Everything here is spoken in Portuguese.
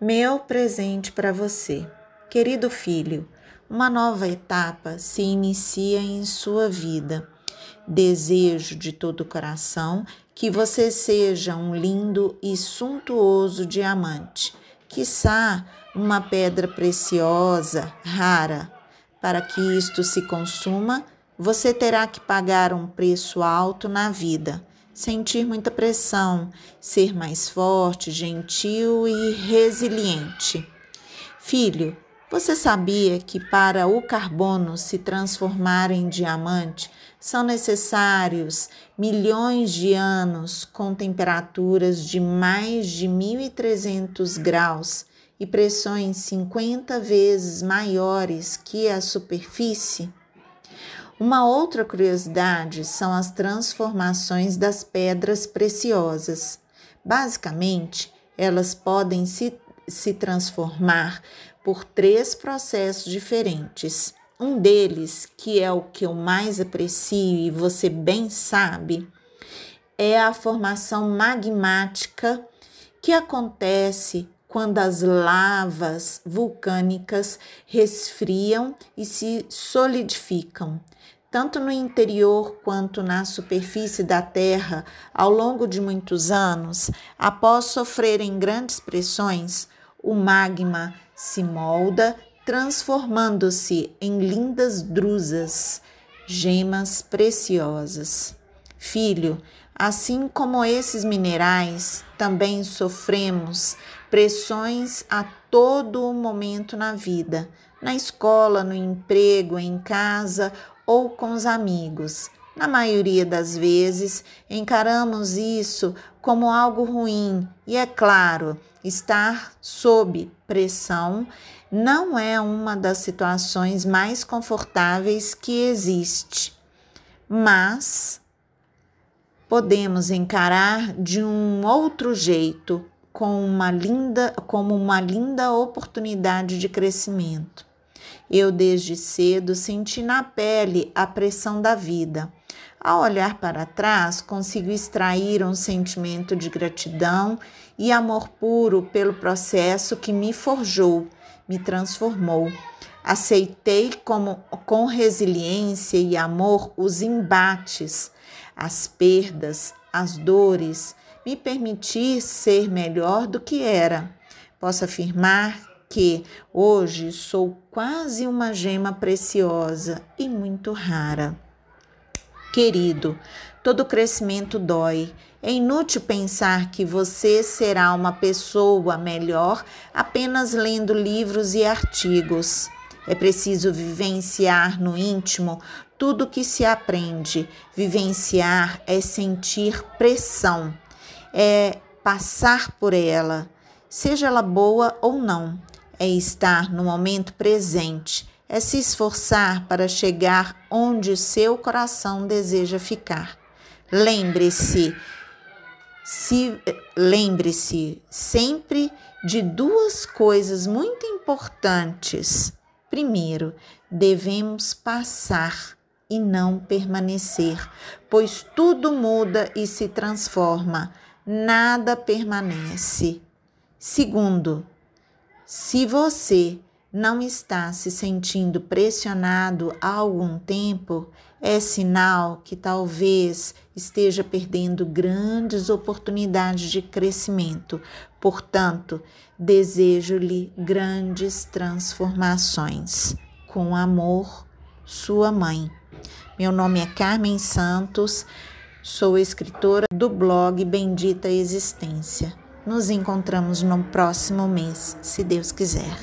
Meu presente para você. Querido filho, uma nova etapa se inicia em sua vida. Desejo de todo o coração que você seja um lindo e suntuoso diamante, quiçá uma pedra preciosa, rara. Para que isto se consuma, você terá que pagar um preço alto na vida sentir muita pressão, ser mais forte, gentil e resiliente. Filho, você sabia que para o carbono se transformar em diamante são necessários milhões de anos com temperaturas de mais de 1300 graus e pressões 50 vezes maiores que a superfície? Uma outra curiosidade são as transformações das pedras preciosas. Basicamente, elas podem se, se transformar por três processos diferentes. Um deles, que é o que eu mais aprecio e você bem sabe, é a formação magmática que acontece quando as lavas vulcânicas resfriam e se solidificam, tanto no interior quanto na superfície da Terra, ao longo de muitos anos, após sofrerem grandes pressões, o magma se molda, transformando-se em lindas drusas, gemas preciosas. Filho, Assim como esses minerais, também sofremos pressões a todo momento na vida, na escola, no emprego, em casa ou com os amigos. Na maioria das vezes, encaramos isso como algo ruim, e é claro, estar sob pressão não é uma das situações mais confortáveis que existe. Mas podemos encarar de um outro jeito, com uma linda, como uma linda oportunidade de crescimento. Eu, desde cedo, senti na pele a pressão da vida. Ao olhar para trás, consigo extrair um sentimento de gratidão e amor puro pelo processo que me forjou, me transformou. Aceitei como, com resiliência e amor os embates, as perdas, as dores, me permitir ser melhor do que era. Posso afirmar que hoje sou quase uma gema preciosa e muito rara. Querido, todo crescimento dói. É inútil pensar que você será uma pessoa melhor apenas lendo livros e artigos. É preciso vivenciar no íntimo tudo que se aprende. Vivenciar é sentir pressão, é passar por ela, seja ela boa ou não. É estar no momento presente, é se esforçar para chegar onde seu coração deseja ficar. Lembre-se, se lembre-se sempre de duas coisas muito importantes Primeiro, devemos passar e não permanecer, pois tudo muda e se transforma, nada permanece. Segundo, se você não está se sentindo pressionado há algum tempo, é sinal que talvez esteja perdendo grandes oportunidades de crescimento. Portanto, desejo-lhe grandes transformações. Com amor, sua mãe. Meu nome é Carmen Santos, sou escritora do blog Bendita Existência. Nos encontramos no próximo mês, se Deus quiser.